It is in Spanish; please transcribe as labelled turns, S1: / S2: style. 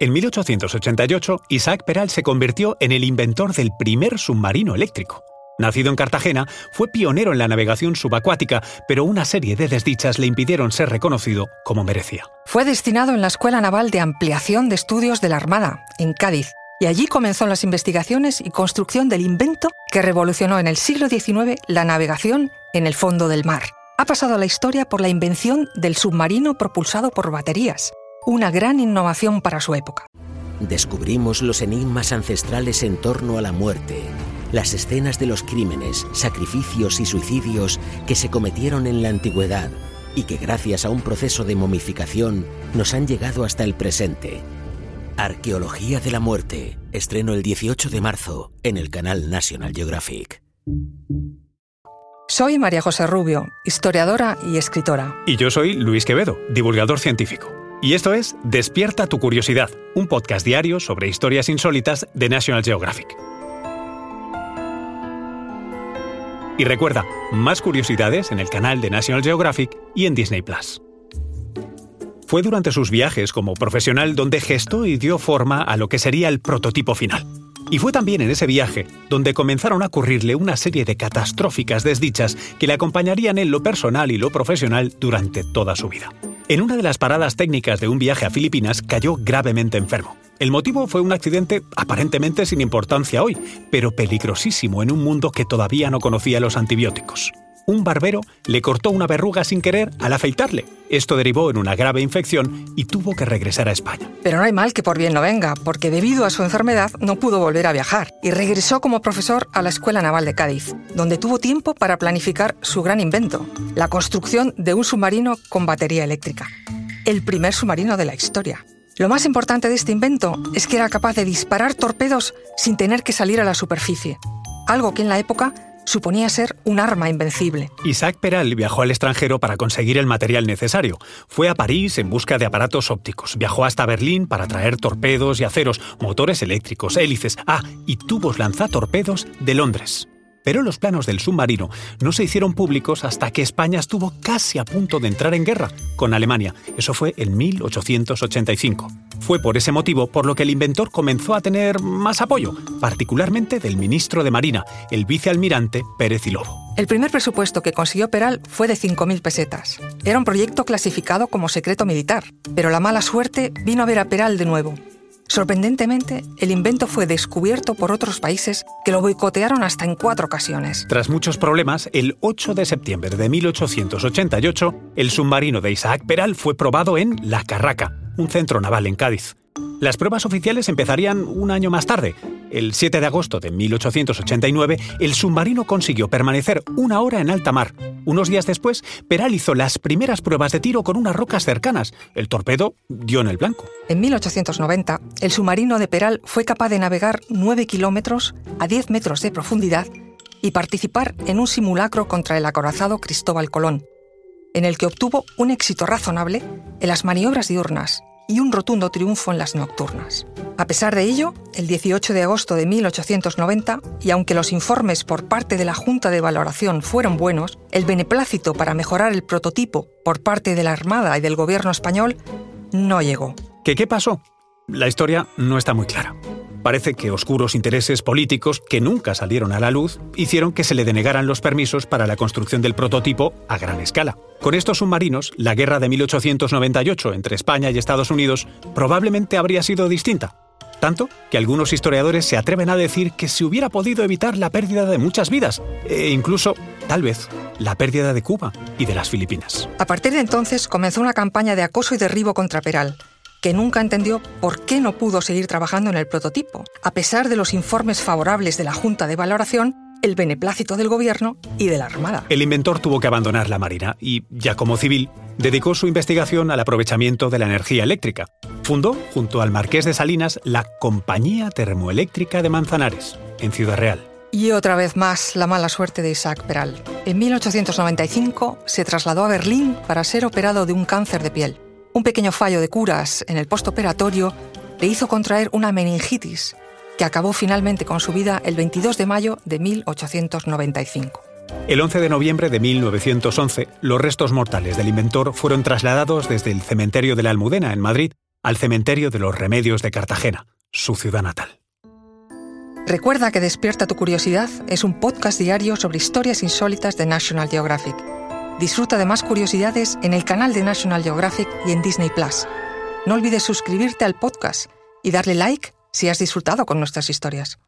S1: En 1888, Isaac Peral se convirtió en el inventor del primer submarino eléctrico. Nacido en Cartagena, fue pionero en la navegación subacuática, pero una serie de desdichas le impidieron ser reconocido como merecía.
S2: Fue destinado en la Escuela Naval de Ampliación de Estudios de la Armada, en Cádiz, y allí comenzó las investigaciones y construcción del invento que revolucionó en el siglo XIX la navegación en el fondo del mar. Ha pasado a la historia por la invención del submarino propulsado por baterías, una gran innovación para su época.
S3: Descubrimos los enigmas ancestrales en torno a la muerte, las escenas de los crímenes, sacrificios y suicidios que se cometieron en la antigüedad y que gracias a un proceso de momificación nos han llegado hasta el presente. Arqueología de la muerte, estreno el 18 de marzo en el canal National Geographic.
S2: Soy María José Rubio, historiadora y escritora.
S1: Y yo soy Luis Quevedo, divulgador científico. Y esto es Despierta tu curiosidad, un podcast diario sobre historias insólitas de National Geographic. Y recuerda, más curiosidades en el canal de National Geographic y en Disney Plus. Fue durante sus viajes como profesional donde gestó y dio forma a lo que sería el prototipo final. Y fue también en ese viaje donde comenzaron a ocurrirle una serie de catastróficas desdichas que le acompañarían en lo personal y lo profesional durante toda su vida. En una de las paradas técnicas de un viaje a Filipinas cayó gravemente enfermo. El motivo fue un accidente aparentemente sin importancia hoy, pero peligrosísimo en un mundo que todavía no conocía los antibióticos un barbero le cortó una verruga sin querer al afeitarle. Esto derivó en una grave infección y tuvo que regresar a España.
S2: Pero no hay mal que por bien no venga, porque debido a su enfermedad no pudo volver a viajar y regresó como profesor a la Escuela Naval de Cádiz, donde tuvo tiempo para planificar su gran invento, la construcción de un submarino con batería eléctrica. El primer submarino de la historia. Lo más importante de este invento es que era capaz de disparar torpedos sin tener que salir a la superficie, algo que en la época suponía ser un arma invencible.
S1: Isaac Peral viajó al extranjero para conseguir el material necesario. Fue a París en busca de aparatos ópticos. Viajó hasta Berlín para traer torpedos y aceros, motores eléctricos, hélices, ah, y tubos lanzatorpedos de Londres. Pero los planos del submarino no se hicieron públicos hasta que España estuvo casi a punto de entrar en guerra con Alemania. Eso fue en 1885. Fue por ese motivo por lo que el inventor comenzó a tener más apoyo, particularmente del ministro de Marina, el vicealmirante Pérez y Lobo.
S2: El primer presupuesto que consiguió Peral fue de 5.000 pesetas. Era un proyecto clasificado como secreto militar, pero la mala suerte vino a ver a Peral de nuevo. Sorprendentemente, el invento fue descubierto por otros países que lo boicotearon hasta en cuatro ocasiones.
S1: Tras muchos problemas, el 8 de septiembre de 1888, el submarino de Isaac Peral fue probado en La Carraca, un centro naval en Cádiz. Las pruebas oficiales empezarían un año más tarde. El 7 de agosto de 1889, el submarino consiguió permanecer una hora en alta mar. Unos días después, Peral hizo las primeras pruebas de tiro con unas rocas cercanas. El torpedo dio en el blanco.
S2: En 1890, el submarino de Peral fue capaz de navegar 9 kilómetros a 10 metros de profundidad y participar en un simulacro contra el acorazado Cristóbal Colón, en el que obtuvo un éxito razonable en las maniobras diurnas y un rotundo triunfo en las nocturnas. A pesar de ello, el 18 de agosto de 1890, y aunque los informes por parte de la Junta de Valoración fueron buenos, el beneplácito para mejorar el prototipo por parte de la Armada y del gobierno español no llegó.
S1: ¿Qué qué pasó? La historia no está muy clara. Parece que oscuros intereses políticos que nunca salieron a la luz hicieron que se le denegaran los permisos para la construcción del prototipo a gran escala. Con estos submarinos, la guerra de 1898 entre España y Estados Unidos probablemente habría sido distinta. Tanto que algunos historiadores se atreven a decir que se hubiera podido evitar la pérdida de muchas vidas, e incluso, tal vez, la pérdida de Cuba y de las Filipinas.
S2: A partir de entonces comenzó una campaña de acoso y derribo contra Peral, que nunca entendió por qué no pudo seguir trabajando en el prototipo, a pesar de los informes favorables de la Junta de Valoración, el beneplácito del gobierno y de la Armada.
S1: El inventor tuvo que abandonar la Marina y, ya como civil, dedicó su investigación al aprovechamiento de la energía eléctrica. Fundó, junto al Marqués de Salinas, la Compañía Termoeléctrica de Manzanares, en Ciudad Real.
S2: Y otra vez más la mala suerte de Isaac Peral. En 1895 se trasladó a Berlín para ser operado de un cáncer de piel. Un pequeño fallo de curas en el postoperatorio le hizo contraer una meningitis que acabó finalmente con su vida el 22 de mayo de 1895.
S1: El 11 de noviembre de 1911, los restos mortales del inventor fueron trasladados desde el cementerio de la Almudena, en Madrid, al cementerio de los Remedios de Cartagena, su ciudad natal.
S2: Recuerda que Despierta tu Curiosidad es un podcast diario sobre historias insólitas de National Geographic. Disfruta de más curiosidades en el canal de National Geographic y en Disney Plus. No olvides suscribirte al podcast y darle like si has disfrutado con nuestras historias.